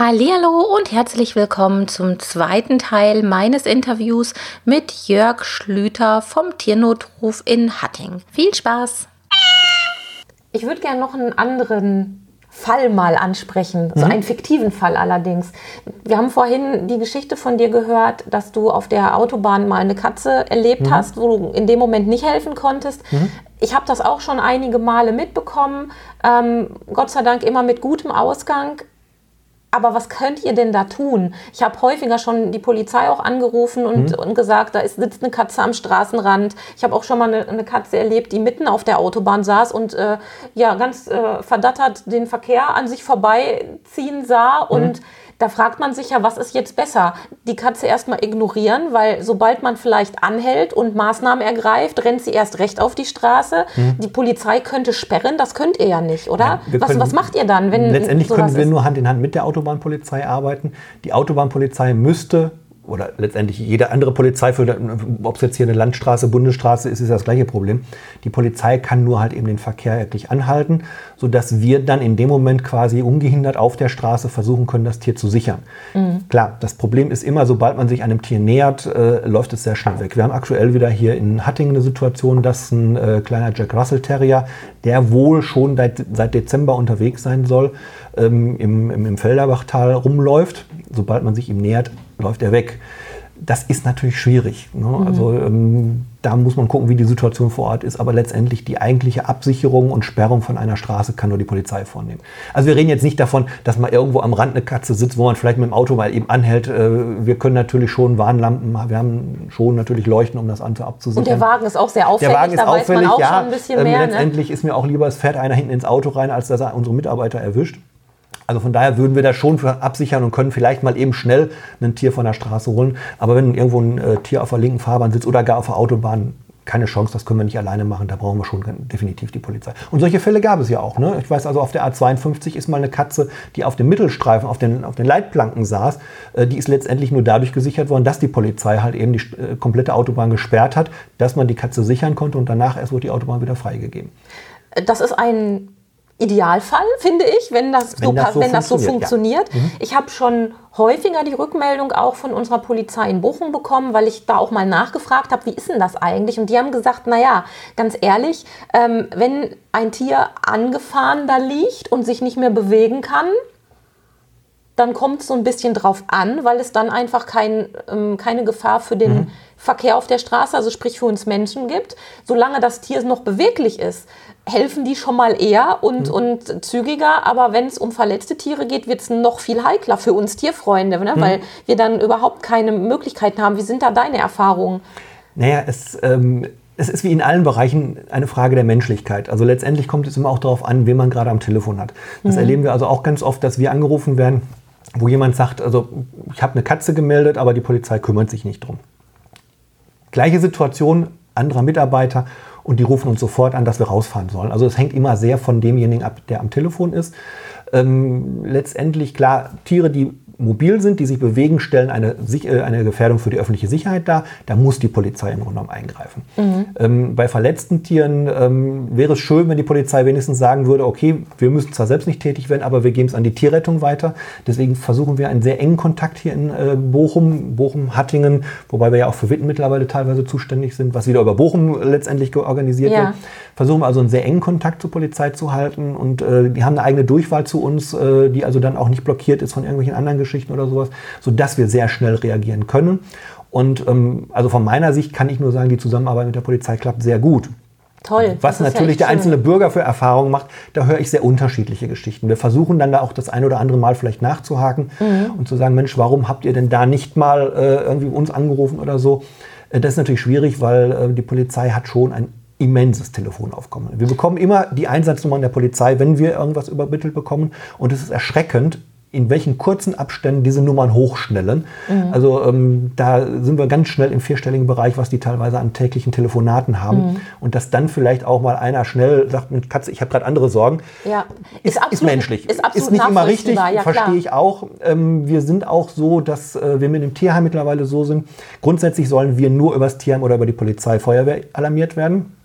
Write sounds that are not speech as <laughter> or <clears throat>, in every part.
Hallo und herzlich willkommen zum zweiten Teil meines Interviews mit Jörg Schlüter vom Tiernotruf in Hatting. Viel Spaß! Ich würde gerne noch einen anderen Fall mal ansprechen, so mhm. einen fiktiven Fall allerdings. Wir haben vorhin die Geschichte von dir gehört, dass du auf der Autobahn mal eine Katze erlebt mhm. hast, wo du in dem Moment nicht helfen konntest. Mhm. Ich habe das auch schon einige Male mitbekommen, ähm, Gott sei Dank immer mit gutem Ausgang aber was könnt ihr denn da tun? Ich habe häufiger schon die Polizei auch angerufen und, mhm. und gesagt, da ist, sitzt eine Katze am Straßenrand. Ich habe auch schon mal eine, eine, Katze erlebt, die mitten auf der Autobahn saß und äh, ja ganz äh, verdattert den Verkehr an sich vorbeiziehen sah mhm. und da fragt man sich ja, was ist jetzt besser? Die Katze erstmal ignorieren, weil sobald man vielleicht anhält und Maßnahmen ergreift, rennt sie erst recht auf die Straße. Mhm. Die Polizei könnte sperren, das könnt ihr ja nicht, oder? Ja, was, was, macht ihr dann, wenn Letztendlich können wir ist? nur Hand in Hand mit der Autobahnpolizei arbeiten. Die Autobahnpolizei müsste oder letztendlich jede andere Polizei, für, ob es jetzt hier eine Landstraße, Bundesstraße ist, ist das gleiche Problem. Die Polizei kann nur halt eben den Verkehr wirklich anhalten, sodass wir dann in dem Moment quasi ungehindert auf der Straße versuchen können, das Tier zu sichern. Mhm. Klar, das Problem ist immer, sobald man sich einem Tier nähert, äh, läuft es sehr schnell weg. Wir haben aktuell wieder hier in Hattingen eine Situation, dass ein äh, kleiner Jack Russell Terrier, der wohl schon seit, seit Dezember unterwegs sein soll, ähm, im, im, im Felderbachtal rumläuft. Sobald man sich ihm nähert, läuft er weg. Das ist natürlich schwierig. Ne? Mhm. Also ähm, da muss man gucken, wie die Situation vor Ort ist. Aber letztendlich die eigentliche Absicherung und Sperrung von einer Straße kann nur die Polizei vornehmen. Also wir reden jetzt nicht davon, dass man irgendwo am Rand eine Katze sitzt, wo man vielleicht mit dem Auto mal eben anhält. Äh, wir können natürlich schon Warnlampen, wir haben schon natürlich Leuchten, um das Auto abzusichern. Und der Wagen ist auch sehr auffällig. Der Wagen ist da auffällig, ja. Ähm, mehr, ne? letztendlich ne? ist mir auch lieber, es fährt einer hinten ins Auto rein, als dass er unsere Mitarbeiter erwischt. Also von daher würden wir das schon absichern und können vielleicht mal eben schnell ein Tier von der Straße holen. Aber wenn irgendwo ein äh, Tier auf der linken Fahrbahn sitzt oder gar auf der Autobahn, keine Chance, das können wir nicht alleine machen, da brauchen wir schon definitiv die Polizei. Und solche Fälle gab es ja auch. Ne? Ich weiß also, auf der A52 ist mal eine Katze, die auf dem Mittelstreifen, auf den, auf den Leitplanken saß, äh, die ist letztendlich nur dadurch gesichert worden, dass die Polizei halt eben die äh, komplette Autobahn gesperrt hat, dass man die Katze sichern konnte und danach erst wurde die Autobahn wieder freigegeben. Das ist ein Idealfall, finde ich, wenn das wenn so, das so wenn das so funktioniert. Ja. Mhm. Ich habe schon häufiger die Rückmeldung auch von unserer Polizei in Bochum bekommen, weil ich da auch mal nachgefragt habe, wie ist denn das eigentlich? Und die haben gesagt, naja, ganz ehrlich, ähm, wenn ein Tier angefahren da liegt und sich nicht mehr bewegen kann, dann kommt es so ein bisschen drauf an, weil es dann einfach kein, ähm, keine Gefahr für den mhm. Verkehr auf der Straße, also sprich für uns Menschen gibt. Solange das Tier noch beweglich ist, helfen die schon mal eher und, mhm. und zügiger. Aber wenn es um verletzte Tiere geht, wird es noch viel heikler für uns Tierfreunde, ne? Mhm. weil wir dann überhaupt keine Möglichkeiten haben. Wie sind da deine Erfahrungen? Naja, es, ähm, es ist wie in allen Bereichen eine Frage der Menschlichkeit. Also letztendlich kommt es immer auch darauf an, wen man gerade am Telefon hat. Das mhm. erleben wir also auch ganz oft, dass wir angerufen werden, wo jemand sagt, also ich habe eine Katze gemeldet, aber die Polizei kümmert sich nicht drum. Gleiche Situation, anderer Mitarbeiter und die rufen uns sofort an, dass wir rausfahren sollen. Also es hängt immer sehr von demjenigen ab, der am Telefon ist. Ähm, letztendlich klar, Tiere, die mobil sind, die sich bewegen, stellen eine, äh, eine Gefährdung für die öffentliche Sicherheit dar. Da muss die Polizei im Grunde genommen eingreifen. Mhm. Ähm, bei verletzten Tieren ähm, wäre es schön, wenn die Polizei wenigstens sagen würde, okay, wir müssen zwar selbst nicht tätig werden, aber wir geben es an die Tierrettung weiter. Deswegen versuchen wir einen sehr engen Kontakt hier in äh, Bochum, Bochum-Hattingen, wobei wir ja auch für Witten mittlerweile teilweise zuständig sind, was wieder über Bochum letztendlich organisiert ja. wird. Versuchen wir also einen sehr engen Kontakt zur Polizei zu halten und äh, die haben eine eigene Durchwahl zu uns, äh, die also dann auch nicht blockiert ist von irgendwelchen anderen Geschichten oder sowas, sodass wir sehr schnell reagieren können. Und ähm, also von meiner Sicht kann ich nur sagen, die Zusammenarbeit mit der Polizei klappt sehr gut. Toll. Was natürlich ja der einzelne schön. Bürger für Erfahrungen macht, da höre ich sehr unterschiedliche Geschichten. Wir versuchen dann da auch das ein oder andere Mal vielleicht nachzuhaken mhm. und zu sagen, Mensch, warum habt ihr denn da nicht mal äh, irgendwie uns angerufen oder so? Äh, das ist natürlich schwierig, weil äh, die Polizei hat schon ein immenses Telefonaufkommen. Wir bekommen immer die Einsatznummern der Polizei, wenn wir irgendwas übermittelt bekommen. Und es ist erschreckend, in welchen kurzen Abständen diese Nummern hochschnellen. Mhm. Also ähm, da sind wir ganz schnell im vierstelligen Bereich, was die teilweise an täglichen Telefonaten haben. Mhm. Und dass dann vielleicht auch mal einer schnell sagt, mit Katze, ich habe gerade andere Sorgen, ja. ist, ist, absolut, ist menschlich. Ist, ist nicht immer richtig, ja, verstehe ich auch. Ähm, wir sind auch so, dass äh, wir mit dem Tierheim mittlerweile so sind. Grundsätzlich sollen wir nur über das Tierheim oder über die Polizei, Feuerwehr alarmiert werden.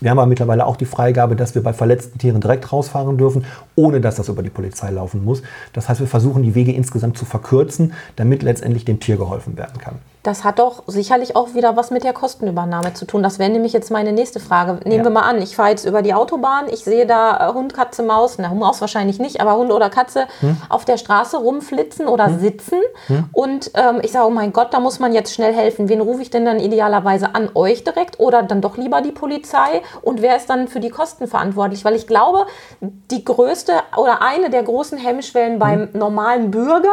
Wir haben aber mittlerweile auch die Freigabe, dass wir bei verletzten Tieren direkt rausfahren dürfen, ohne dass das über die Polizei laufen muss. Das heißt, wir versuchen die Wege insgesamt zu verkürzen, damit letztendlich dem Tier geholfen werden kann. Das hat doch sicherlich auch wieder was mit der Kostenübernahme zu tun. Das wäre nämlich jetzt meine nächste Frage. Nehmen ja. wir mal an, ich fahre jetzt über die Autobahn, ich sehe da äh, Hund, Katze, Maus, na Maus wahrscheinlich nicht, aber Hund oder Katze hm. auf der Straße rumflitzen oder hm. sitzen. Hm. Und ähm, ich sage, oh mein Gott, da muss man jetzt schnell helfen. Wen rufe ich denn dann idealerweise an? Euch direkt oder dann doch lieber die Polizei? Und wer ist dann für die Kosten verantwortlich? Weil ich glaube, die größte oder eine der großen Hemmschwellen beim hm. normalen Bürger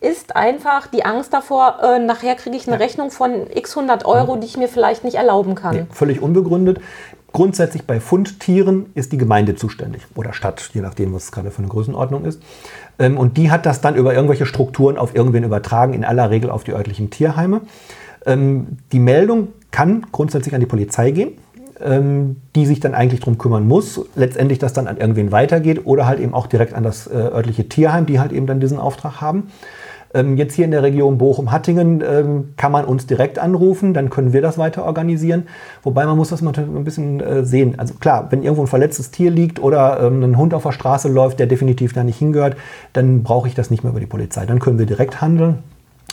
ist einfach die Angst davor, äh, nachher kriege ich eine Rechnung von x 100 Euro, die ich mir vielleicht nicht erlauben kann. Nee, völlig unbegründet. Grundsätzlich bei Fundtieren ist die Gemeinde zuständig oder Stadt, je nachdem, was es gerade für eine Größenordnung ist. Ähm, und die hat das dann über irgendwelche Strukturen auf irgendwen übertragen, in aller Regel auf die örtlichen Tierheime. Ähm, die Meldung kann grundsätzlich an die Polizei gehen, ähm, die sich dann eigentlich darum kümmern muss. Letztendlich das dann an irgendwen weitergeht oder halt eben auch direkt an das äh, örtliche Tierheim, die halt eben dann diesen Auftrag haben. Ähm, jetzt hier in der Region Bochum-Hattingen ähm, kann man uns direkt anrufen, dann können wir das weiter organisieren. Wobei man muss das mal ein bisschen äh, sehen. Also klar, wenn irgendwo ein verletztes Tier liegt oder ähm, ein Hund auf der Straße läuft, der definitiv da nicht hingehört, dann brauche ich das nicht mehr über die Polizei. Dann können wir direkt handeln.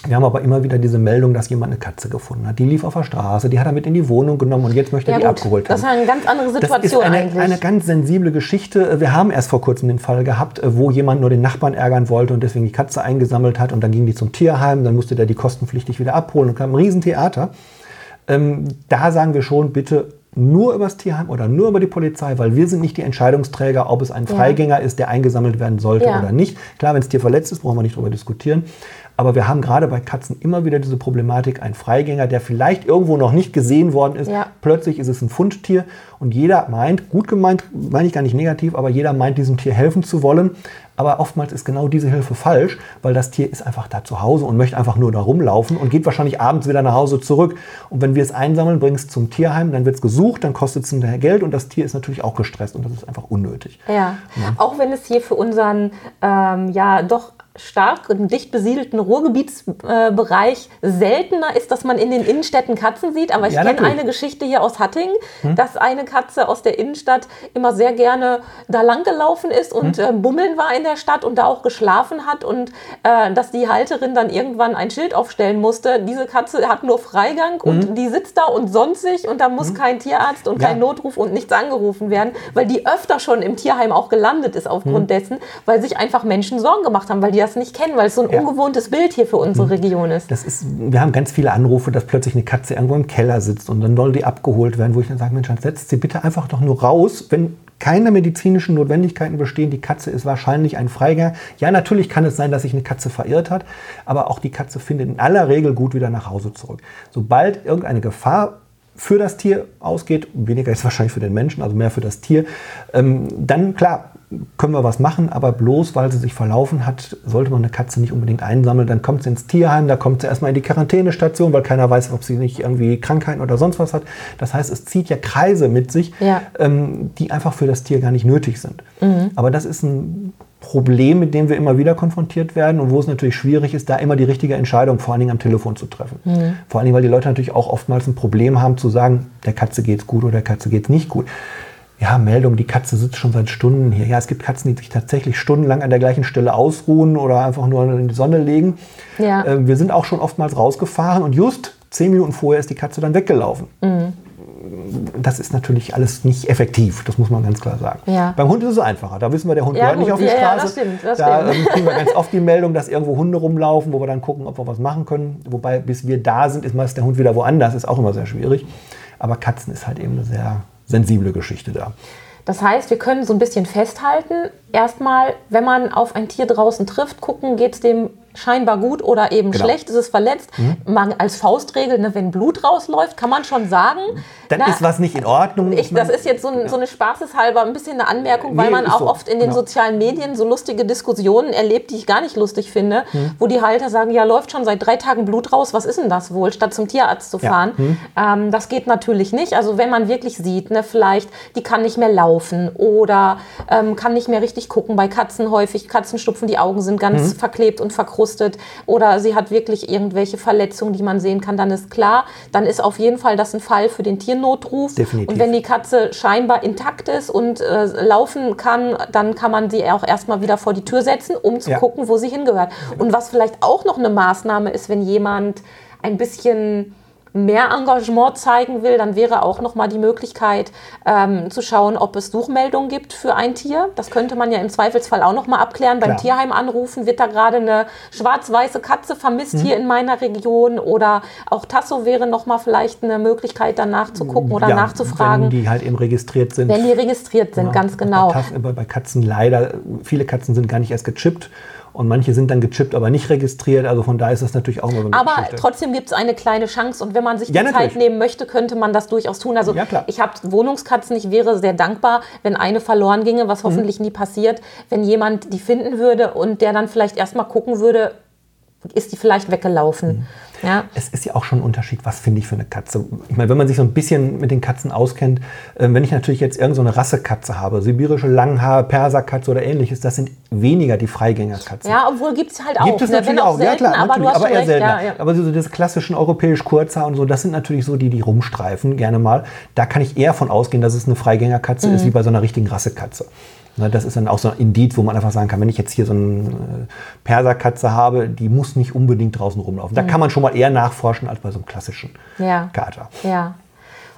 Wir haben aber immer wieder diese Meldung, dass jemand eine Katze gefunden hat. Die lief auf der Straße, die hat er mit in die Wohnung genommen und jetzt möchte er ja, die gut. abgeholt haben. Das ist eine ganz andere Situation das ist eine, eigentlich. eine ganz sensible Geschichte. Wir haben erst vor kurzem den Fall gehabt, wo jemand nur den Nachbarn ärgern wollte und deswegen die Katze eingesammelt hat und dann ging die zum Tierheim, dann musste der die kostenpflichtig wieder abholen und kam ein Riesentheater. Ähm, da sagen wir schon, bitte nur über das Tierheim oder nur über die Polizei, weil wir sind nicht die Entscheidungsträger, ob es ein Freigänger ja. ist, der eingesammelt werden sollte ja. oder nicht. Klar, wenn das Tier verletzt ist, brauchen wir nicht darüber diskutieren. Aber wir haben gerade bei Katzen immer wieder diese Problematik, ein Freigänger, der vielleicht irgendwo noch nicht gesehen worden ist. Ja. Plötzlich ist es ein Fundtier und jeder meint, gut gemeint, meine ich gar nicht negativ, aber jeder meint, diesem Tier helfen zu wollen. Aber oftmals ist genau diese Hilfe falsch, weil das Tier ist einfach da zu Hause und möchte einfach nur da rumlaufen und geht wahrscheinlich abends wieder nach Hause zurück. Und wenn wir es einsammeln, bringen es zum Tierheim, dann wird es gesucht, dann kostet es hinterher Geld und das Tier ist natürlich auch gestresst und das ist einfach unnötig. Ja, ja. auch wenn es hier für unseren ähm, ja doch stark dicht besiedelten Ruhrgebietsbereich äh, seltener ist, dass man in den Innenstädten Katzen sieht. Aber ich ja, kenne eine Geschichte hier aus Hattingen, hm? dass eine Katze aus der Innenstadt immer sehr gerne da lang gelaufen ist und hm? äh, bummeln war in der Stadt und da auch geschlafen hat und äh, dass die Halterin dann irgendwann ein Schild aufstellen musste. Diese Katze hat nur Freigang hm? und die sitzt da und sonstig und da muss hm? kein Tierarzt und ja. kein Notruf und nichts angerufen werden, weil die öfter schon im Tierheim auch gelandet ist aufgrund hm? dessen, weil sich einfach Menschen Sorgen gemacht haben, weil die das nicht kennen, weil es so ein ja. ungewohntes Bild hier für unsere mhm. Region ist. Das ist. Wir haben ganz viele Anrufe, dass plötzlich eine Katze irgendwo im Keller sitzt und dann soll die abgeholt werden, wo ich dann sage, Mensch, dann setzt sie bitte einfach doch nur raus, wenn keine medizinischen Notwendigkeiten bestehen. Die Katze ist wahrscheinlich ein Freiger. Ja, natürlich kann es sein, dass sich eine Katze verirrt hat, aber auch die Katze findet in aller Regel gut wieder nach Hause zurück. Sobald irgendeine Gefahr für das Tier ausgeht, weniger ist <laughs> wahrscheinlich für den Menschen, also mehr für das Tier, ähm, dann klar, können wir was machen, aber bloß weil sie sich verlaufen hat, sollte man eine Katze nicht unbedingt einsammeln. Dann kommt sie ins Tierheim, da kommt sie erstmal in die Quarantänestation, weil keiner weiß, ob sie nicht irgendwie Krankheiten oder sonst was hat. Das heißt, es zieht ja Kreise mit sich, ja. ähm, die einfach für das Tier gar nicht nötig sind. Mhm. Aber das ist ein Problem, mit dem wir immer wieder konfrontiert werden und wo es natürlich schwierig ist, da immer die richtige Entscheidung vor allen Dingen am Telefon zu treffen. Mhm. Vor allen Dingen, weil die Leute natürlich auch oftmals ein Problem haben zu sagen, der Katze geht es gut oder der Katze geht es nicht gut ja, Meldung, die Katze sitzt schon seit Stunden hier. Ja, es gibt Katzen, die sich tatsächlich stundenlang an der gleichen Stelle ausruhen oder einfach nur in die Sonne legen. Ja. Äh, wir sind auch schon oftmals rausgefahren und just zehn Minuten vorher ist die Katze dann weggelaufen. Mhm. Das ist natürlich alles nicht effektiv, das muss man ganz klar sagen. Ja. Beim Hund ist es einfacher. Da wissen wir, der Hund ja, gehört nicht auf die ja, Straße. Ja, das stimmt, das da ähm, kriegen wir ganz oft die Meldung, dass irgendwo Hunde rumlaufen, wo wir dann gucken, ob wir was machen können. Wobei, bis wir da sind, ist meist der Hund wieder woanders. Ist auch immer sehr schwierig. Aber Katzen ist halt eben eine sehr sensible Geschichte da. Das heißt, wir können so ein bisschen festhalten, erstmal, wenn man auf ein Tier draußen trifft, gucken, geht es dem scheinbar gut oder eben Genau. schlecht, ist es verletzt. Man als Faustregel, ne, wenn Blut rausläuft, kann man schon sagen. Dann na, ist was nicht in Ordnung. ich, das ist jetzt so, ein, so eine spaßeshalber ein bisschen eine Anmerkung, weil Nee, man ist auch so. oft in den Genau. sozialen Medien so lustige Diskussionen erlebt, die ich gar nicht lustig finde, Hm. wo die Halter sagen, ja, läuft schon seit drei Tagen Blut raus, was ist denn das wohl, statt zum Tierarzt zu Ja. fahren. Hm. Ähm, das geht natürlich nicht. Also wenn man wirklich sieht, ne, vielleicht, die kann nicht mehr laufen oder ähm, kann nicht mehr richtig gucken. Bei Katzen häufig, Katzenstupfen, die Augen sind ganz Mhm. verklebt und verkrustet oder sie hat wirklich irgendwelche Verletzungen, die man sehen kann, dann ist klar, dann ist auf jeden Fall das ein Fall für den Tiernotruf. Definitiv. Und wenn die Katze scheinbar intakt ist und äh, laufen kann, dann kann man sie auch erstmal wieder vor die Tür setzen, um zu Ja. gucken, wo sie hingehört. Und was vielleicht auch noch eine Maßnahme ist, wenn jemand ein bisschen mehr Engagement zeigen will, dann wäre auch noch mal die Möglichkeit ähm, zu schauen, ob es Suchmeldungen gibt für ein Tier. Das könnte man ja im Zweifelsfall auch noch mal abklären. Beim Klar. Tierheim anrufen, wird da gerade eine schwarz-weiße Katze vermisst Mhm. hier in meiner Region oder auch Tasso wäre noch mal vielleicht eine Möglichkeit, danach zu gucken oder Ja, nachzufragen, Wenn die halt eben registriert sind. wenn die registriert sind, Ja, ganz genau. Bei Katzen leider, viele Katzen sind gar nicht erst gechippt und manche sind dann gechippt, aber nicht registriert. Also von da ist das natürlich auch immer so eine Aber Geschichte. trotzdem gibt es eine kleine Chance und wenn man sich die Ja, Zeit natürlich. nehmen möchte, könnte man das durchaus tun. Also Ja, ich habe Wohnungskatzen, ich wäre sehr dankbar, wenn eine verloren ginge, Mhm. was hoffentlich nie passiert, wenn jemand die finden würde und der dann vielleicht erstmal gucken würde, ist die vielleicht weggelaufen. Mhm. Ja. Es ist ja auch schon ein Unterschied, was finde ich für eine Katze. Ich meine, wenn man sich so ein bisschen mit den Katzen auskennt, äh, wenn ich natürlich jetzt irgendeine so eine Rassekatze habe, sibirische Langhaar, Perserkatze oder ähnliches, das sind weniger die Freigängerkatzen. ja, obwohl gibt es halt auch. Gibt es ne? natürlich auch, ja selten, klar, aber natürlich, aber eher recht. seltener. Ja, ja. Aber so diese klassischen europäisch Kurzhaar und so, das sind natürlich so die, die rumstreifen, gerne mal. Da kann ich eher von ausgehen, dass es eine Freigängerkatze Mhm. ist, wie bei so einer richtigen Rassekatze. Na, das ist dann auch so ein Indiz, wo man einfach sagen kann, wenn ich jetzt hier so eine äh, Perserkatze habe, die muss nicht unbedingt draußen rumlaufen. Da kann man schon mal eher nachforschen als bei so einem klassischen Mhm. Ja. Kater. Ja.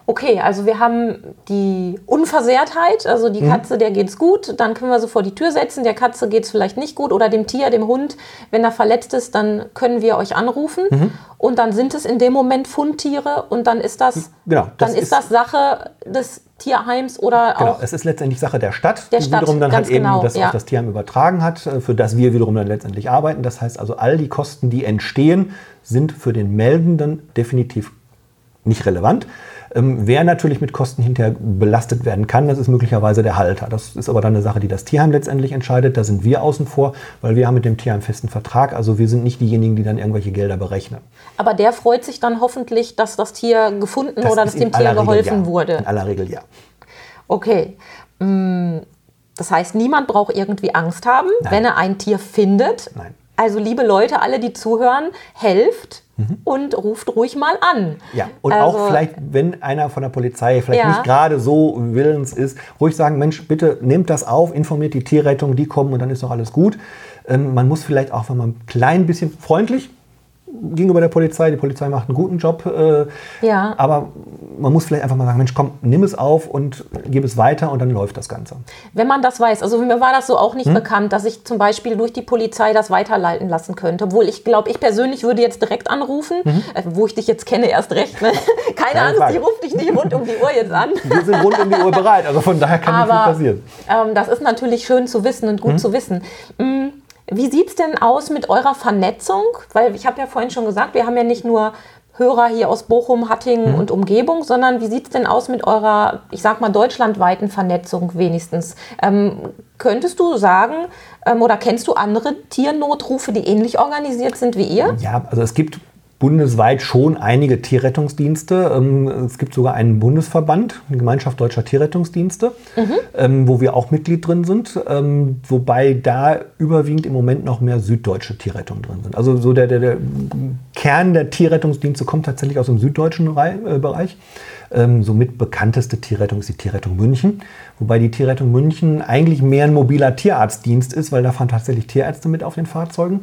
Okay, also wir haben die Unversehrtheit, also die Katze, der geht's gut, dann können wir sie vor die Tür setzen, der Katze geht's vielleicht nicht gut oder dem Tier, dem Hund, wenn er verletzt ist, dann können wir euch anrufen und dann sind es in dem Moment Fundtiere und dann ist das, Genau, dann das ist, ist- das Sache des Tierheims oder Genau, auch es ist letztendlich Sache der Stadt, Der die Stadt, wiederum dann halt eben genau, das ja. auf das Tierheim übertragen hat, äh, für das wir wiederum dann letztendlich arbeiten. Das heißt also, all die Kosten, die entstehen, sind für den Meldenden definitiv nicht relevant. Ähm, wer natürlich mit Kosten hinterher belastet werden kann, das ist möglicherweise der Halter. Das ist aber dann eine Sache, die das Tierheim letztendlich entscheidet. Da sind wir außen vor, weil wir haben mit dem Tierheim festen Vertrag. Also wir sind nicht diejenigen, die dann irgendwelche Gelder berechnen. aber der freut sich dann hoffentlich, dass das Tier gefunden Das oder dass dem Tier geholfen ja. wurde. In aller Regel ja. Okay. Mm, Das heißt, niemand braucht irgendwie Angst haben, wenn er ein Tier findet. Nein. Also liebe Leute, alle, die zuhören, helft und ruft ruhig mal an. Ja, und Also, auch vielleicht, wenn einer von der Polizei vielleicht Ja. nicht gerade so willens ist, ruhig sagen, Mensch, bitte nehmt das auf, informiert die Tierrettung, die kommen und dann ist doch alles gut. Ähm, man muss vielleicht auch, wenn man ein klein bisschen freundlich gegenüber der Polizei, die Polizei macht einen guten Job, äh, Ja. aber man muss vielleicht einfach mal sagen, Mensch, komm, nimm es auf und gib es weiter und dann läuft das Ganze. Wenn man das weiß, also mir war das so auch Hm? nicht bekannt, dass ich zum Beispiel durch die Polizei das weiterleiten lassen könnte. Obwohl ich glaube, ich persönlich würde jetzt direkt anrufen, äh, wo ich dich jetzt kenne, erst recht. Ne? <laughs> Keine Mhm. Angst, Frage. ich rufe dich nicht rund um die Uhr jetzt an. <laughs> Wir sind rund um die Uhr bereit, also von daher kann nicht viel Aber passieren. ähm, das ist natürlich schön zu wissen und gut zu wissen. Mm, Wie sieht es denn aus mit eurer Vernetzung? Weil ich habe ja vorhin schon gesagt, wir haben ja nicht nur Hörer hier aus Bochum, Hattingen und Umgebung, sondern wie sieht es denn aus mit eurer, ich sag mal, deutschlandweiten Vernetzung wenigstens? Ähm, könntest du sagen ähm, oder kennst du andere Tiernotrufe, die ähnlich organisiert sind wie ihr? Ja, also es gibt bundesweit schon einige Tierrettungsdienste. Ähm, Es gibt sogar einen Bundesverband, die Gemeinschaft Deutscher Tierrettungsdienste, ähm, wo wir auch Mitglied drin sind. Ähm, Wobei da überwiegend im Moment noch mehr süddeutsche Tierrettungen drin sind. Also so der, der, der Kern der Tierrettungsdienste kommt tatsächlich aus dem süddeutschen äh, Bereich. Somit bekannteste Tierrettung ist die Tierrettung München. Wobei die Tierrettung München eigentlich mehr ein mobiler Tierarztdienst ist, weil da fahren tatsächlich Tierärzte mit auf den Fahrzeugen.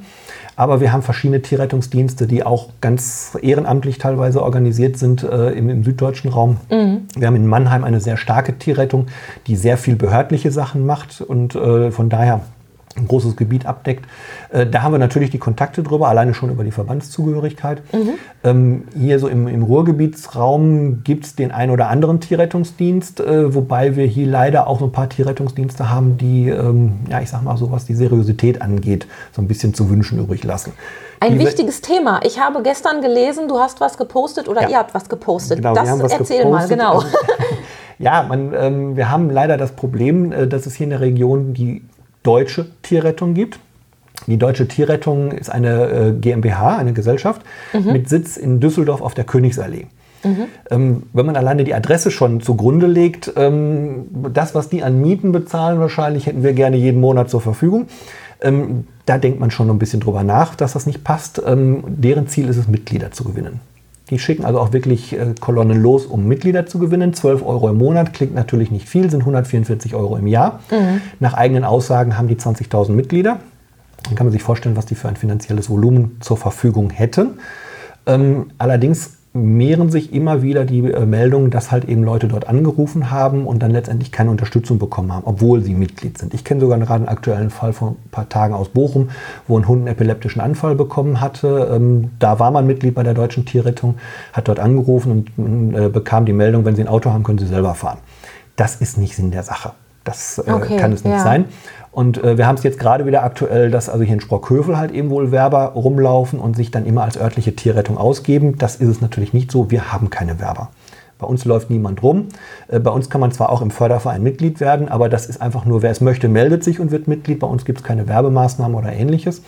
Aber wir haben verschiedene Tierrettungsdienste, die auch ganz ehrenamtlich teilweise organisiert sind äh, im, im süddeutschen Raum. Wir haben in Mannheim eine sehr starke Tierrettung, die sehr viel behördliche Sachen macht und äh, von daher ein großes Gebiet abdeckt. Äh, da haben wir natürlich die Kontakte drüber, alleine schon über die Verbandszugehörigkeit. Mhm. Ähm, hier so im, im Ruhrgebietsraum gibt es den ein oder anderen Tierrettungsdienst, äh, wobei wir hier leider auch so ein paar Tierrettungsdienste haben, die, ähm, ja, ich sag mal so, was die Seriosität angeht, so ein bisschen zu wünschen übrig lassen. Ein Diese, wichtiges Thema. Ich habe gestern gelesen, du hast was gepostet oder ja. ihr habt was gepostet. Genau, das erzähl gepostet. mal, genau. <laughs> ja, man, ähm, wir haben leider das Problem, äh, dass es hier in der Region die deutsche Tierrettung gibt. Die Deutsche Tierrettung ist eine äh, GmbH, eine Gesellschaft, mhm. mit Sitz in Düsseldorf auf der Königsallee. Mhm. Ähm, wenn man alleine die Adresse schon zugrunde legt, ähm, das, was die an Mieten bezahlen, wahrscheinlich hätten wir gerne jeden Monat zur Verfügung. Ähm, da denkt man schon ein bisschen drüber nach, dass das nicht passt. Ähm, deren Ziel ist es, Mitglieder zu gewinnen. Die schicken also auch wirklich äh, Kolonnen los, um Mitglieder zu gewinnen. 12 Euro im Monat klingt natürlich nicht viel, sind 144 Euro im Jahr. Mhm. Nach eigenen Aussagen haben die 20.000 Mitglieder. Dann kann man sich vorstellen, was die für ein finanzielles Volumen zur Verfügung hätten. Ähm, allerdings mehren sich immer wieder die äh, Meldungen, dass halt eben Leute dort angerufen haben und dann letztendlich keine Unterstützung bekommen haben, obwohl sie Mitglied sind. Ich kenne sogar gerade einen aktuellen Fall von ein paar Tagen aus Bochum, wo ein Hund einen epileptischen Anfall bekommen hatte. Ähm, da war man Mitglied bei der Deutschen Tierrettung, hat dort angerufen und äh, bekam die Meldung, wenn Sie ein Auto haben, können Sie selber fahren. Das ist nicht Sinn der Sache. Das äh, okay, kann es nicht ja. sein. Und äh, wir haben es jetzt gerade wieder aktuell, dass also hier in Sprockhövel halt eben wohl Werber rumlaufen und sich dann immer als örtliche Tierrettung ausgeben. Das ist es natürlich nicht so. Wir haben keine Werber. Bei uns läuft niemand rum. Äh, bei uns kann man zwar auch im Förderverein Mitglied werden, aber das ist einfach nur, wer es möchte, meldet sich und wird Mitglied. Bei uns gibt es keine Werbemaßnahmen oder ähnliches.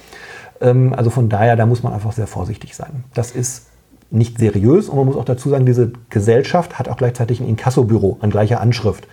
Ähm, also von daher, da muss man einfach sehr vorsichtig sein. Das ist nicht seriös und man muss auch dazu sagen, diese Gesellschaft hat auch gleichzeitig ein Inkassobüro an gleicher Anschrift.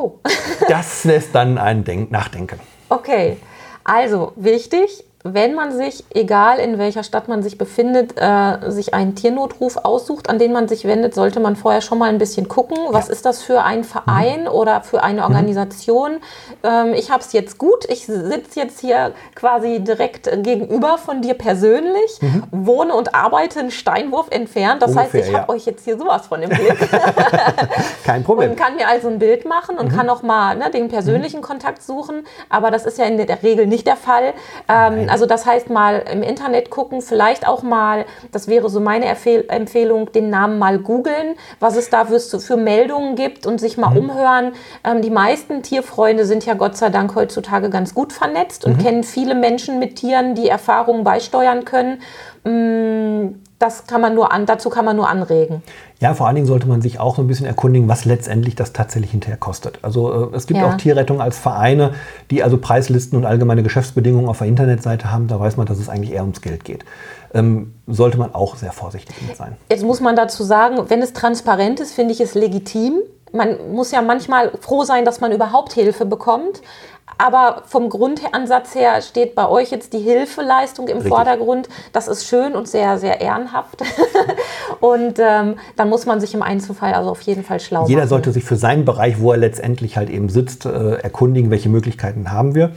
Oh. das lässt dann einen Denk nachdenken. Okay, also wichtig, wenn man sich, egal in welcher Stadt man sich befindet, äh, sich einen Tiernotruf aussucht, an den man sich wendet, sollte man vorher schon mal ein bisschen gucken, was ist das für ein Verein mhm. oder für eine mhm. Organisation. Mhm. Ähm, ich habe es jetzt gut, ich sitze jetzt hier quasi direkt gegenüber von dir persönlich, mhm. wohne und arbeite einen Steinwurf entfernt. Das Ungefähr, heißt, ich habe ja. euch jetzt hier sowas von im Blick. <laughs> Kein Problem. Und kann mir also ein Bild machen und mhm. kann auch mal ne, den persönlichen mhm. Kontakt suchen, aber das ist ja in der Regel nicht der Fall. Ähm, also das heißt mal im Internet gucken, vielleicht auch mal, das wäre so meine Empfehlung, den Namen mal googeln, was es da für, für Meldungen gibt und sich mal mhm. umhören. Ähm, die meisten Tierfreunde sind ja Gott sei Dank heutzutage ganz gut vernetzt und mhm. kennen viele Menschen mit Tieren, die Erfahrungen beisteuern können. Das kann man nur an, dazu kann man nur anregen. Ja, vor allen Dingen sollte man sich auch so ein bisschen erkundigen, was letztendlich das tatsächlich hinterher kostet. Also äh, es gibt ja. auch Tierrettung als Vereine, die also Preislisten und allgemeine Geschäftsbedingungen auf der Internetseite haben. Da weiß man, dass es eigentlich eher ums Geld geht. Ähm, sollte man auch sehr vorsichtig mit sein. Jetzt muss man dazu sagen, wenn es transparent ist, finde ich es legitim. Man muss ja manchmal froh sein, dass man überhaupt Hilfe bekommt. Aber vom Grundansatz her steht bei euch jetzt die Hilfeleistung im Richtig. Vordergrund. Das ist schön und sehr, sehr ehrenhaft. <laughs> und ähm, dann muss man sich im Einzelfall also auf jeden Fall schlau Jeder machen. sollte sich für seinen Bereich, wo er letztendlich halt eben sitzt, äh, erkundigen, welche Möglichkeiten haben wir.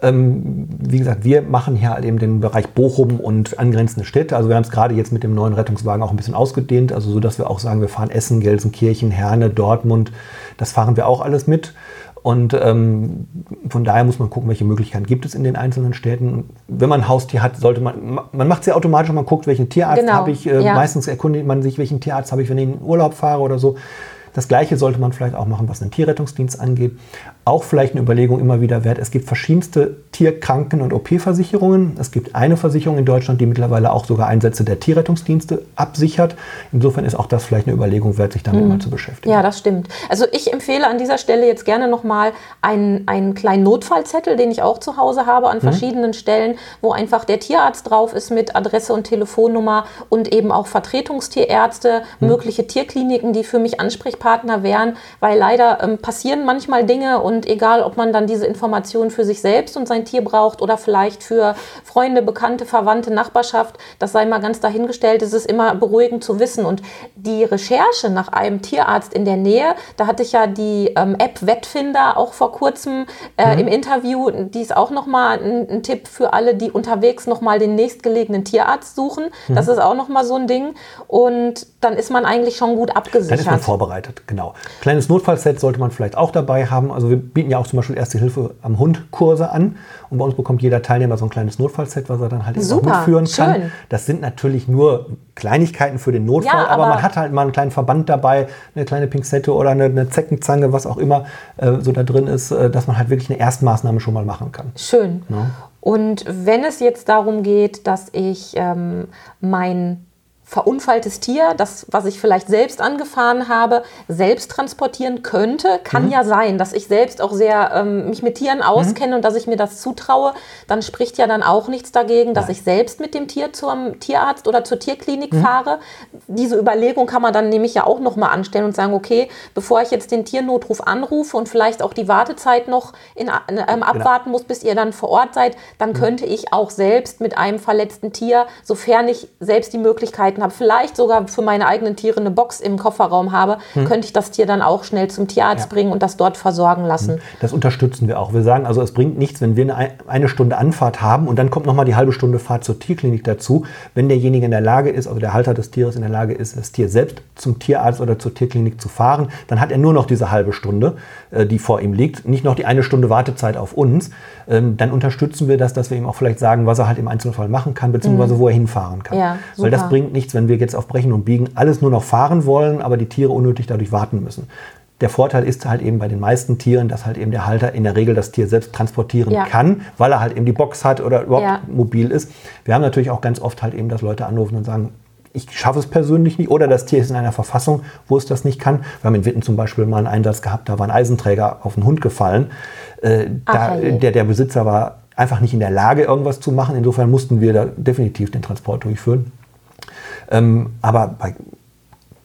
Ähm, wie gesagt, wir machen hier halt eben den Bereich Bochum und angrenzende Städte. Also wir haben es gerade jetzt mit dem neuen Rettungswagen auch ein bisschen ausgedehnt, also so, dass wir auch sagen, wir fahren Essen, Gelsenkirchen, Herne, Dortmund. Das fahren wir auch alles mit. Und ähm, von daher muss man gucken, welche Möglichkeiten gibt es in den einzelnen Städten. Wenn man ein Haustier hat, sollte man, man macht es ja automatisch, man guckt, welchen Tierarzt genau. habe ich. Äh, ja. Meistens erkundigt man sich, welchen Tierarzt habe ich, wenn ich in den Urlaub fahre oder so. Das Gleiche sollte man vielleicht auch machen, was den Tierrettungsdienst angeht. Auch vielleicht eine Überlegung immer wieder wert. Es gibt verschiedenste Tierkranken- und OP-Versicherungen. Es gibt eine Versicherung in Deutschland, die mittlerweile auch sogar Einsätze der Tierrettungsdienste absichert. Insofern ist auch das vielleicht eine Überlegung wert, sich damit mhm. mal zu beschäftigen. Ja, das stimmt. Also ich empfehle an dieser Stelle jetzt gerne nochmal einen, einen kleinen Notfallzettel, den ich auch zu Hause habe an mhm. verschiedenen Stellen, wo einfach der Tierarzt drauf ist mit Adresse und Telefonnummer und eben auch Vertretungstierärzte, mhm. mögliche Tierkliniken, die für mich Ansprechpartner wären, weil leider ähm, passieren manchmal Dinge und und egal, ob man dann diese Informationen für sich selbst und sein Tier braucht oder vielleicht für Freunde, Bekannte, Verwandte, Nachbarschaft, das sei mal ganz dahingestellt, es ist immer beruhigend zu wissen. Und die Recherche nach einem Tierarzt in der Nähe, da hatte ich ja die ähm, App Wettfinder auch vor kurzem äh, mhm. im Interview, die ist auch nochmal ein, ein Tipp für alle, die unterwegs nochmal den nächstgelegenen Tierarzt suchen. Mhm. Das ist auch nochmal so ein Ding. Und dann ist man eigentlich schon gut abgesichert. Dann ist man vorbereitet, genau. Kleines Notfallset sollte man vielleicht auch dabei haben. Also wir bieten ja auch zum Beispiel Erste Hilfe am Hund Kurse an und bei uns bekommt jeder Teilnehmer so ein kleines Notfallset, was er dann halt Super, auch mitführen kann. schön. Das sind natürlich nur Kleinigkeiten für den Notfall, Ja, aber, aber- man hat halt mal einen kleinen Verband dabei, eine kleine Pinzette oder eine, eine Zeckenzange, was auch immer äh, so da drin ist, äh, dass man halt wirklich eine Erstmaßnahme schon mal machen kann. Schön. Ja. Und wenn es jetzt darum geht, dass ich ähm, mein verunfalltes Tier, das, was ich vielleicht selbst angefahren habe, selbst transportieren könnte, kann ja sein, dass ich selbst auch sehr ähm, mich mit Tieren auskenne und dass ich mir das zutraue, dann spricht ja dann auch nichts dagegen, dass ich selbst mit dem Tier zum Tierarzt oder zur Tierklinik fahre. Diese Überlegung kann man dann nämlich ja auch nochmal anstellen und sagen, okay, bevor ich jetzt den Tiernotruf anrufe und vielleicht auch die Wartezeit noch in, ähm, abwarten muss, bis ihr dann vor Ort seid, dann könnte ich auch selbst mit einem verletzten Tier, sofern ich selbst die Möglichkeiten habe, vielleicht sogar für meine eigenen Tiere eine Box im Kofferraum habe, könnte ich das Tier dann auch schnell zum Tierarzt Ja. bringen und das dort versorgen lassen. Das unterstützen wir auch. Wir sagen also, es bringt nichts, wenn wir eine, eine Stunde Anfahrt haben und dann kommt noch mal die halbe Stunde Fahrt zur Tierklinik dazu. Wenn derjenige in der Lage ist, also der Halter des Tieres in der Lage ist, das Tier selbst zum Tierarzt oder zur Tierklinik zu fahren, dann hat er nur noch diese halbe Stunde, äh, die vor ihm liegt, nicht noch die eine Stunde Wartezeit auf uns. Ähm, Dann unterstützen wir das, dass wir ihm auch vielleicht sagen, was er halt im Einzelfall machen kann, beziehungsweise wo er hinfahren kann. Mhm. Ja, Weil das bringt nichts, wenn wir jetzt auf Brechen und Biegen alles nur noch fahren wollen, aber die Tiere unnötig dadurch warten müssen. Der Vorteil ist halt eben bei den meisten Tieren, dass halt eben der Halter in der Regel das Tier selbst transportieren Ja. kann, weil er halt eben die Box hat oder überhaupt Ja. mobil ist. Wir haben natürlich auch ganz oft halt eben, dass Leute anrufen und sagen, ich schaffe es persönlich nicht oder das Tier ist in einer Verfassung, wo es das nicht kann. Wir haben in Witten zum Beispiel mal einen Einsatz gehabt, da war ein Eisenträger auf einen Hund gefallen. Äh, Ach, da, der, der Besitzer war einfach nicht in der Lage, irgendwas zu machen. Insofern mussten wir da definitiv den Transport durchführen. Ähm, aber bei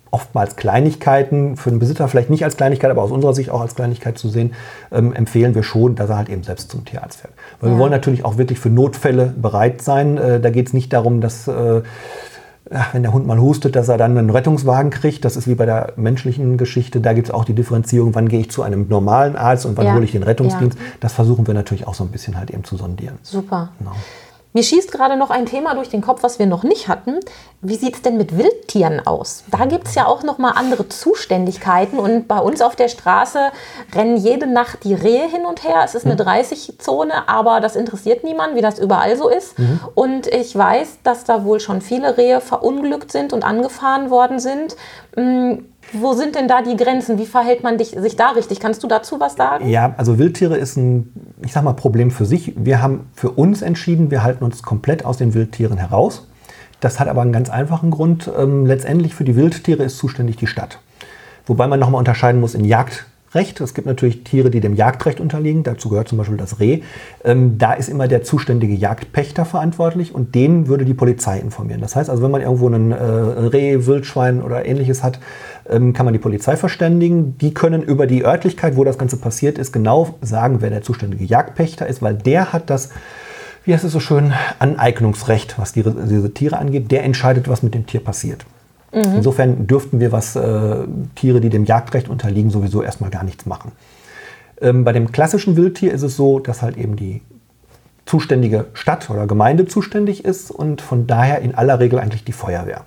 oftmals Kleinigkeiten, für den Besitzer vielleicht nicht als Kleinigkeit, aber aus unserer Sicht auch als Kleinigkeit zu sehen, ähm, empfehlen wir schon, dass er halt eben selbst zum Tierarzt fährt. Weil wir Ja. wollen natürlich auch wirklich für Notfälle bereit sein. Äh, da geht es nicht darum, dass äh, ja, wenn der Hund mal hustet, dass er dann einen Rettungswagen kriegt. Das ist wie bei der menschlichen Geschichte. Da gibt es auch die Differenzierung, wann gehe ich zu einem normalen Arzt und wann Ja. hole ich den Rettungsdienst. Das versuchen wir natürlich auch so ein bisschen halt eben zu sondieren. Super. Genau. Mir schießt gerade noch ein Thema durch den Kopf, was wir noch nicht hatten. Wie sieht es denn mit Wildtieren aus? Da gibt es ja auch noch mal andere Zuständigkeiten. Und bei uns auf der Straße rennen jede Nacht die Rehe hin und her. Es ist eine 30-Zone, aber das interessiert niemanden, wie das überall so ist. Und ich weiß, dass da wohl schon viele Rehe verunglückt sind und angefahren worden sind. Wo sind denn da die Grenzen? Wie verhält man dich, sich da richtig? Kannst du dazu was sagen? Ja, also Wildtiere ist ein, ich sag mal, Problem für sich. Wir haben für uns entschieden, wir halten uns komplett aus den Wildtieren heraus. Das hat aber einen ganz einfachen Grund. Ähm, letztendlich für die Wildtiere ist zuständig die Stadt. Wobei man nochmal unterscheiden muss in Jagdrecht. Es gibt natürlich Tiere, die dem Jagdrecht unterliegen. Dazu gehört zum Beispiel das Reh. Ähm, da ist immer der zuständige Jagdpächter verantwortlich und den würde die Polizei informieren. Das heißt also, wenn man irgendwo einen äh, Reh, Wildschwein oder ähnliches hat, ähm, kann man die Polizei verständigen. Die können über die Örtlichkeit, wo das Ganze passiert ist, genau sagen, wer der zuständige Jagdpächter ist, weil der hat das, wie heißt es so schön, Aneignungsrecht, was die, diese Tiere angeht. Der entscheidet, was mit dem Tier passiert. Insofern dürften wir, was äh, Tiere, die dem Jagdrecht unterliegen, sowieso erstmal gar nichts machen. Ähm, bei dem klassischen Wildtier ist es so, dass halt eben die zuständige Stadt oder Gemeinde zuständig ist und von daher in aller Regel eigentlich die Feuerwehr.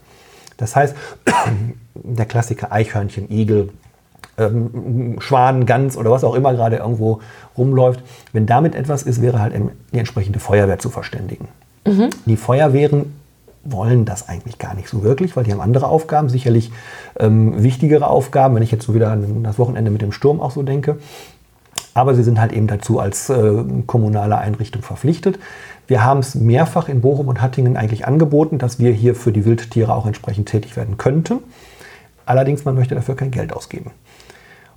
Das heißt, <clears throat> der Klassiker Eichhörnchen, Igel, ähm, Schwan, Gans oder was auch immer gerade irgendwo rumläuft, wenn damit etwas ist, wäre halt eben die entsprechende Feuerwehr zu verständigen. Die Feuerwehren wollen das eigentlich gar nicht so wirklich, weil die haben andere Aufgaben, sicherlich ähm, wichtigere Aufgaben, wenn ich jetzt so wieder an das Wochenende mit dem Sturm auch so denke. Aber sie sind halt eben dazu als äh, kommunale Einrichtung verpflichtet. Wir haben es mehrfach in Bochum und Hattingen eigentlich angeboten, dass wir hier für die Wildtiere auch entsprechend tätig werden könnten. Allerdings, man möchte dafür kein Geld ausgeben.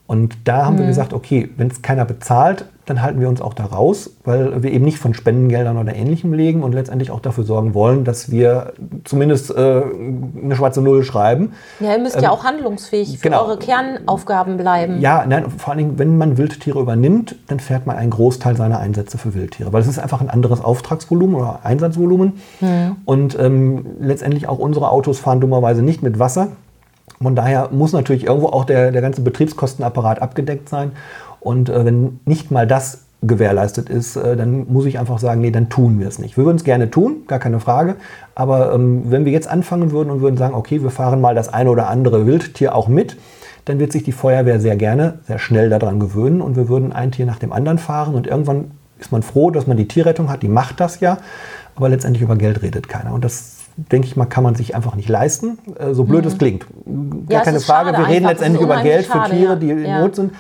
Und da haben wir gesagt, okay, wenn es keiner bezahlt, dann halten wir uns auch da raus, weil wir eben nicht von Spendengeldern oder Ähnlichem legen und letztendlich auch dafür sorgen wollen, dass wir zumindest äh, eine schwarze Null schreiben. Ja, ihr müsst ja auch handlungsfähig für genau. eure Kernaufgaben bleiben. Ja, nein, vor allen Dingen, wenn man Wildtiere übernimmt, dann fährt man einen Großteil seiner Einsätze für Wildtiere, weil es ist einfach ein anderes Auftragsvolumen oder Einsatzvolumen. Und ähm, letztendlich auch unsere Autos fahren dummerweise nicht mit Wasser. Von daher muss natürlich irgendwo auch der, der ganze Betriebskostenapparat abgedeckt sein. Und äh, wenn nicht mal das gewährleistet ist, äh, dann muss ich einfach sagen, nee, dann tun wir es nicht. Wir würden es gerne tun, gar keine Frage. Aber ähm, wenn wir jetzt anfangen würden und würden sagen, okay, wir fahren mal das eine oder andere Wildtier auch mit, dann wird sich die Feuerwehr sehr gerne, sehr schnell daran gewöhnen und wir würden ein Tier nach dem anderen fahren und irgendwann ist man froh, dass man die Tierrettung hat, die macht das ja, aber letztendlich über Geld redet keiner. Und das denke ich mal, kann man sich einfach nicht leisten. Äh, so blöd mhm. es klingt. Gar ja, keine Frage. Wir reden letztendlich über Geld schade, für Tiere, die ja. in Not sind.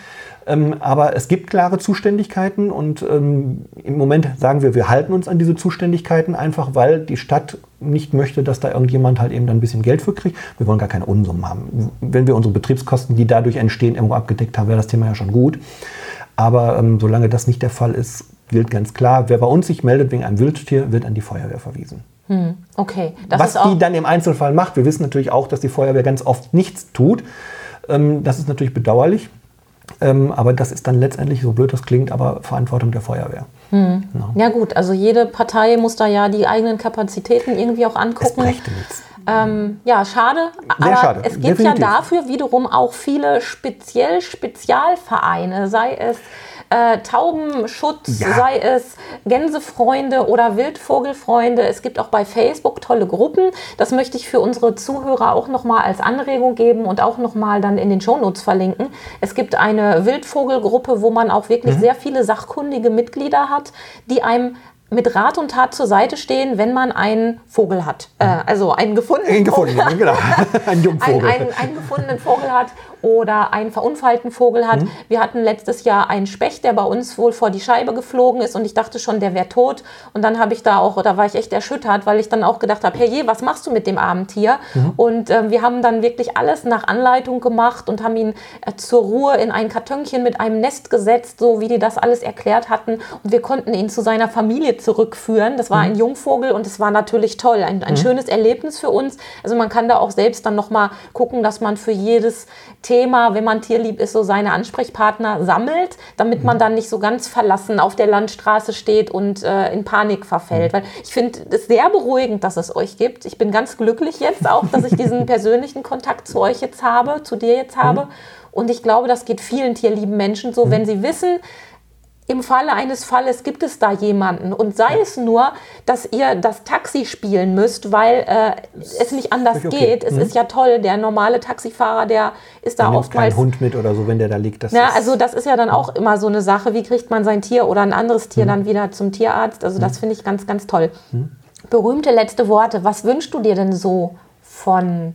Ähm, aber es gibt klare Zuständigkeiten und ähm, im Moment sagen wir, wir halten uns an diese Zuständigkeiten einfach, weil die Stadt nicht möchte, dass da irgendjemand halt eben dann ein bisschen Geld für kriegt. Wir wollen gar keine Unsummen haben. Wenn wir unsere Betriebskosten, die dadurch entstehen, irgendwo abgedeckt haben, wäre das Thema ja schon gut. Aber ähm, solange das nicht der Fall ist, gilt ganz klar, wer bei uns sich meldet wegen einem Wildtier, wird an die Feuerwehr verwiesen. Hm, okay. Das Was die dann im Einzelfall macht, wir wissen natürlich auch, dass die Feuerwehr ganz oft nichts tut. Ähm, das ist natürlich bedauerlich. Ähm, aber das ist dann letztendlich, so blöd das klingt, aber Verantwortung der Feuerwehr. Hm. Ja. ja. gut, also jede Partei muss da ja die eigenen Kapazitäten irgendwie auch angucken. Es nichts. Ähm, ja, schade. Sehr aber schade. es gibt Definitiv. ja dafür wiederum auch viele speziell Spezialvereine, sei es äh, Taubenschutz, ja. sei es Gänsefreunde oder Wildvogelfreunde. Es gibt auch bei Facebook tolle Gruppen. Das möchte ich für unsere Zuhörer auch nochmal als Anregung geben und auch nochmal dann in den Shownotes verlinken. Es gibt eine Wildvogelgruppe, wo man auch wirklich mhm. sehr viele sachkundige Mitglieder hat, die einem mit Rat und Tat zur Seite stehen, wenn man einen Vogel hat. Äh, also einen gefundenen, einen gefundenen Vogel. Genau. <laughs> einen Jungvogel. Ein, einen, einen gefundenen Vogel hat oder einen verunfallten Vogel hat. Mhm. Wir hatten letztes Jahr einen Specht, der bei uns wohl vor die Scheibe geflogen ist und ich dachte schon, der wäre tot. Und dann habe ich da auch, da war ich echt erschüttert, weil ich dann auch gedacht habe, hey, was machst du mit dem armen Tier? Mhm. Und äh, wir haben dann wirklich alles nach Anleitung gemacht und haben ihn äh, zur Ruhe in ein Kartönchen mit einem Nest gesetzt, so wie die das alles erklärt hatten. Und wir konnten ihn zu seiner Familie zurückführen. Das war mhm. ein Jungvogel und es war natürlich toll, ein, ein mhm. schönes Erlebnis für uns. Also man kann da auch selbst dann nochmal gucken, dass man für jedes Thema, wenn man tierlieb ist, so seine Ansprechpartner sammelt, damit man mhm. dann nicht so ganz verlassen auf der Landstraße steht und äh, in Panik verfällt. Mhm. Weil ich finde es sehr beruhigend, dass es euch gibt. Ich bin ganz glücklich jetzt auch, dass ich diesen <laughs> persönlichen Kontakt zu euch jetzt habe, zu dir jetzt habe. Mhm. Und ich glaube, das geht vielen tierlieben Menschen so, wenn sie wissen, im Falle eines Falles gibt es da jemanden und sei es nur, dass ihr das Taxi spielen müsst, weil äh, es nicht anders okay. geht. Es mhm. ist ja toll, der normale Taxifahrer, der ist da oftmals. Kein Hund mit oder so, wenn der da liegt. Das ja, also das ist ja dann auch immer so eine Sache. Wie kriegt man sein Tier oder ein anderes Tier mhm. dann wieder zum Tierarzt? Also das mhm. finde ich ganz, ganz toll. Mhm. Berühmte letzte Worte. Was wünschst du dir denn so von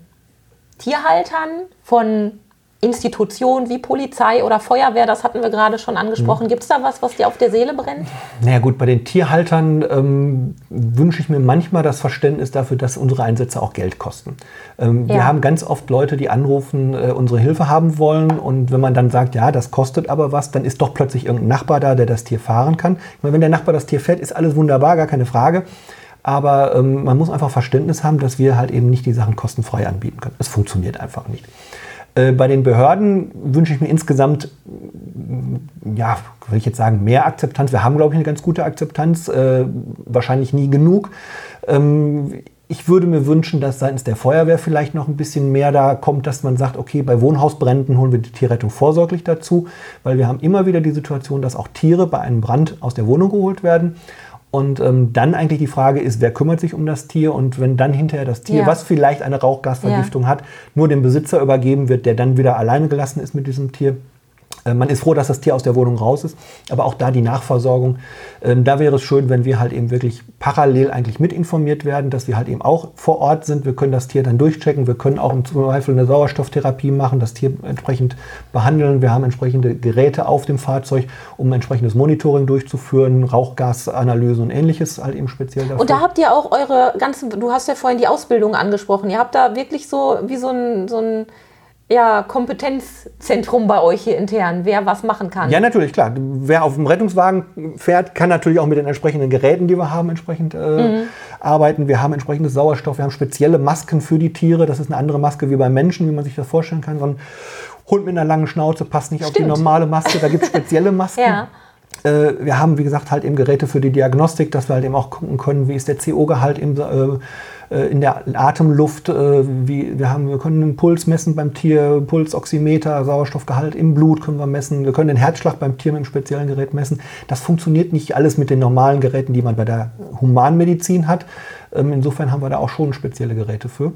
Tierhaltern, von Institutionen wie Polizei oder Feuerwehr, das hatten wir gerade schon angesprochen. Mhm. Gibt es da was, was dir auf der Seele brennt? Naja gut, bei den Tierhaltern ähm, wünsche ich mir manchmal das Verständnis dafür, dass unsere Einsätze auch Geld kosten. Ähm, ja. Wir haben ganz oft Leute, die anrufen, äh, unsere Hilfe haben wollen und wenn man dann sagt, ja, das kostet aber was, dann ist doch plötzlich irgendein Nachbar da, der das Tier fahren kann. Ich meine, wenn der Nachbar das Tier fährt, ist alles wunderbar, gar keine Frage. Aber ähm, man muss einfach Verständnis haben, dass wir halt eben nicht die Sachen kostenfrei anbieten können. Es funktioniert einfach nicht. Äh, bei den Behörden wünsche ich mir insgesamt, ja, will ich jetzt sagen, mehr Akzeptanz. Wir haben, glaube ich, eine ganz gute Akzeptanz, äh, wahrscheinlich nie genug. Ähm, ich würde mir wünschen, dass seitens der Feuerwehr vielleicht noch ein bisschen mehr da kommt, dass man sagt, okay, bei Wohnhausbränden holen wir die Tierrettung vorsorglich dazu, weil wir haben immer wieder die Situation, dass auch Tiere bei einem Brand aus der Wohnung geholt werden. Und ähm, dann eigentlich die Frage ist, wer kümmert sich um das Tier? Und wenn dann hinterher das Tier, ja. was vielleicht eine Rauchgasvergiftung ja. hat, nur dem Besitzer übergeben wird, der dann wieder alleine gelassen ist mit diesem Tier, man ist froh, dass das Tier aus der Wohnung raus ist, aber auch da die Nachversorgung. Ähm, da wäre es schön, wenn wir halt eben wirklich parallel eigentlich mit informiert werden, dass wir halt eben auch vor Ort sind. Wir können das Tier dann durchchecken. Wir können auch im Zweifel eine Sauerstofftherapie machen, das Tier entsprechend behandeln. Wir haben entsprechende Geräte auf dem Fahrzeug, um entsprechendes Monitoring durchzuführen, Rauchgasanalysen und ähnliches halt eben speziell dafür. Und da habt ihr auch eure ganzen, du hast ja vorhin die Ausbildung angesprochen. Ihr habt da wirklich so wie so ein, so ein ja, Kompetenzzentrum bei euch hier intern, wer was machen kann. Ja, natürlich, klar. Wer auf dem Rettungswagen fährt, kann natürlich auch mit den entsprechenden Geräten, die wir haben, entsprechend äh, mhm. arbeiten. Wir haben entsprechendes Sauerstoff, wir haben spezielle Masken für die Tiere. Das ist eine andere Maske wie beim Menschen, wie man sich das vorstellen kann. So ein Hund mit einer langen Schnauze passt nicht Stimmt. auf die normale Maske. Da gibt es spezielle <laughs> Masken. ja. Äh, wir haben, wie gesagt, halt eben Geräte für die Diagnostik, dass wir halt eben auch gucken können, wie ist der CO-Gehalt im äh, äh, in der Atemluft. Wie, wir, haben, wir können den Puls messen beim Tier, Pulsoximeter, Sauerstoffgehalt im Blut können wir messen. Wir können den Herzschlag beim Tier mit einem speziellen Gerät messen. Das funktioniert nicht alles mit den normalen Geräten, die man bei der Humanmedizin hat. Ähm, insofern haben wir da auch schon spezielle Geräte für.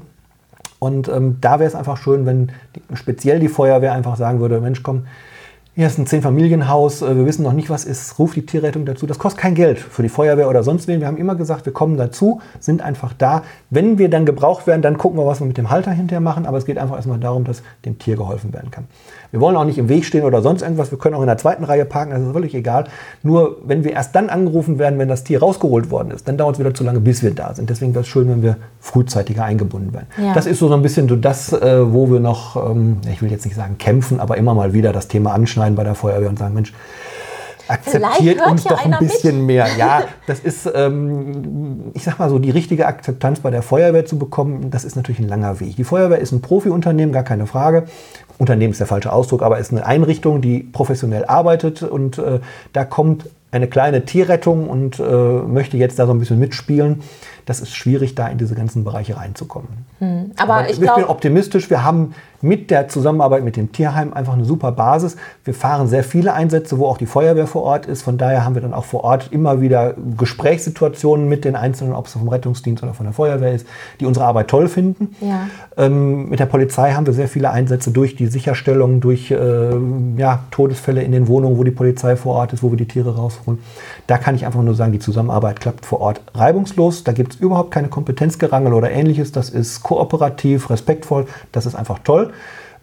Und ähm, da wäre es einfach schön, wenn die, speziell die Feuerwehr einfach sagen würde, Mensch, komm, hier ist ein Zehn-Familienhaus, äh, wir wissen noch nicht, was ist, ruft die Tierrettung dazu. Das kostet kein Geld für die Feuerwehr oder sonst wen. Wir haben immer gesagt, wir kommen dazu, sind einfach da. Wenn wir dann gebraucht werden, dann gucken wir, was wir mit dem Halter hinterher machen. Aber es geht einfach erstmal darum, dass dem Tier geholfen werden kann. Wir wollen auch nicht im Weg stehen oder sonst irgendwas. Wir können auch in der zweiten Reihe parken, das ist völlig egal. Nur wenn wir erst dann angerufen werden, wenn das Tier rausgeholt worden ist, dann dauert es wieder zu lange, bis wir da sind. Deswegen wäre es schön, wenn wir frühzeitiger eingebunden werden. Ja. Das ist so, so ein bisschen so das, äh, wo wir noch, ähm, ich will jetzt nicht sagen kämpfen, aber immer mal wieder das Thema anschneiden bei der Feuerwehr und sagen, Mensch, akzeptiert uns doch ein bisschen mit. mehr. Ja, <laughs> das ist, ähm, ich sag mal so, die richtige Akzeptanz bei der Feuerwehr zu bekommen, das ist natürlich ein langer Weg. Die Feuerwehr ist ein Profiunternehmen, gar keine Frage. Unternehmen ist der falsche Ausdruck, aber ist eine Einrichtung, die professionell arbeitet und äh, da kommt eine kleine Tierrettung und äh, möchte jetzt da so ein bisschen mitspielen das ist schwierig, da in diese ganzen Bereiche reinzukommen. Hm. Aber, Aber, ich, ich bin optimistisch. Wir haben mit der Zusammenarbeit mit dem Tierheim einfach eine super Basis. Wir fahren sehr viele Einsätze, wo auch die Feuerwehr vor Ort ist. Von daher haben wir dann auch vor Ort immer wieder Gesprächssituationen mit den Einzelnen, ob es vom Rettungsdienst oder von der Feuerwehr ist, die unsere Arbeit toll finden. Ja. Ähm, mit der Polizei haben wir sehr viele Einsätze durch die Sicherstellung, durch äh, ja, Todesfälle in den Wohnungen, wo die Polizei vor Ort ist, wo wir die Tiere rausholen. Da kann ich einfach nur sagen, die Zusammenarbeit klappt vor Ort reibungslos. Da gibt es überhaupt keine Kompetenzgerangel oder ähnliches. Das ist kooperativ, respektvoll. Das ist einfach toll.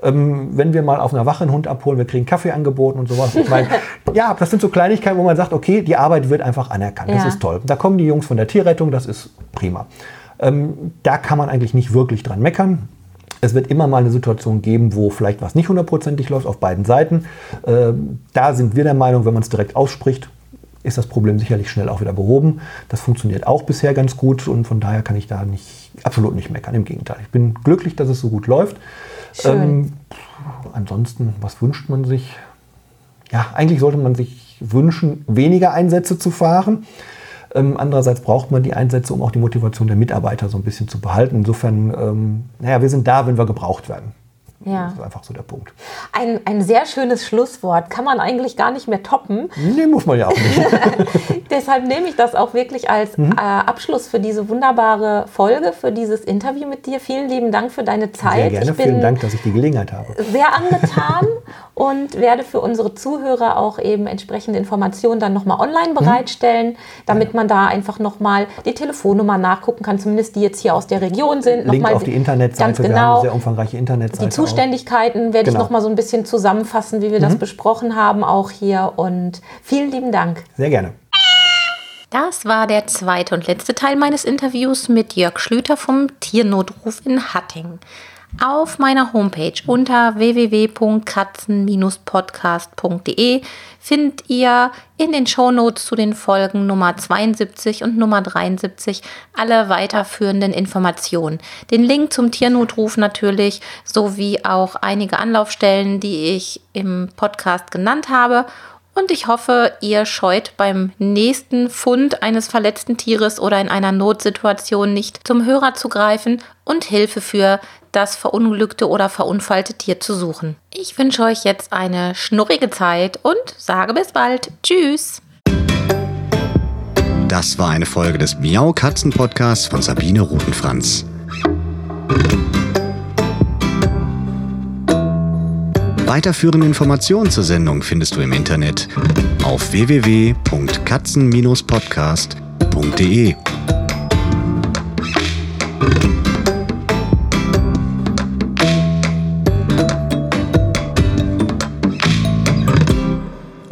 Ähm, wenn wir mal auf einer Wache einen Hund abholen, wir kriegen Kaffee angeboten und sowas. Ich meine, <laughs> ja, das sind so Kleinigkeiten, wo man sagt, okay, die Arbeit wird einfach anerkannt. Ja. Das ist toll. Da kommen die Jungs von der Tierrettung, das ist prima. Ähm, da kann man eigentlich nicht wirklich dran meckern. Es wird immer mal eine Situation geben, wo vielleicht was nicht hundertprozentig läuft auf beiden Seiten. Ähm, da sind wir der Meinung, wenn man es direkt ausspricht, ist das Problem sicherlich schnell auch wieder behoben. Das funktioniert auch bisher ganz gut und von daher kann ich da nicht, absolut nicht meckern. Im Gegenteil, ich bin glücklich, dass es so gut läuft. Ähm, ansonsten, was wünscht man sich? Ja, eigentlich sollte man sich wünschen, weniger Einsätze zu fahren. Ähm, andererseits braucht man die Einsätze, um auch die Motivation der Mitarbeiter so ein bisschen zu behalten. Insofern, ähm, naja, wir sind da, wenn wir gebraucht werden. Ja. Das ist einfach so der Punkt. Ein, ein sehr schönes Schlusswort. Kann man eigentlich gar nicht mehr toppen. Nee, muss man ja auch nicht. <laughs> <laughs> Deshalb nehme ich das auch wirklich als mhm. äh, Abschluss für diese wunderbare Folge, für dieses Interview mit dir. Vielen lieben Dank für deine Zeit. Sehr gerne. Vielen Dank, dass ich die Gelegenheit habe. Sehr angetan <laughs> und werde für unsere Zuhörer auch eben entsprechende Informationen dann nochmal online mhm. bereitstellen, mhm. damit man da einfach nochmal die Telefonnummer nachgucken kann, zumindest die jetzt hier aus der Region sind. Link auf die Internetseite. Ganz genau. Wir haben eine genau. sehr umfangreiche Internetseite. Zuständigkeiten werde genau. ich noch mal so ein bisschen zusammenfassen, wie wir mhm. das besprochen haben, auch hier. Und vielen lieben Dank. Sehr gerne. Das war der zweite und letzte Teil meines Interviews mit Jörg Schlüter vom Tiernotruf in Hatting. Auf meiner Homepage unter www.katzen-podcast.de findet ihr in den Shownotes zu den Folgen Nummer 72 und Nummer 73 alle weiterführenden Informationen. Den Link zum Tiernotruf natürlich, sowie auch einige Anlaufstellen, die ich im Podcast genannt habe und ich hoffe, ihr scheut beim nächsten Fund eines verletzten Tieres oder in einer Notsituation nicht zum Hörer zu greifen und Hilfe für das verunglückte oder verunfallte Tier zu suchen. Ich wünsche euch jetzt eine schnurrige Zeit und sage bis bald. Tschüss. Das war eine Folge des Miau Katzen Podcasts von Sabine Rutenfranz. Weiterführende Informationen zur Sendung findest du im Internet auf www.katzen-podcast.de.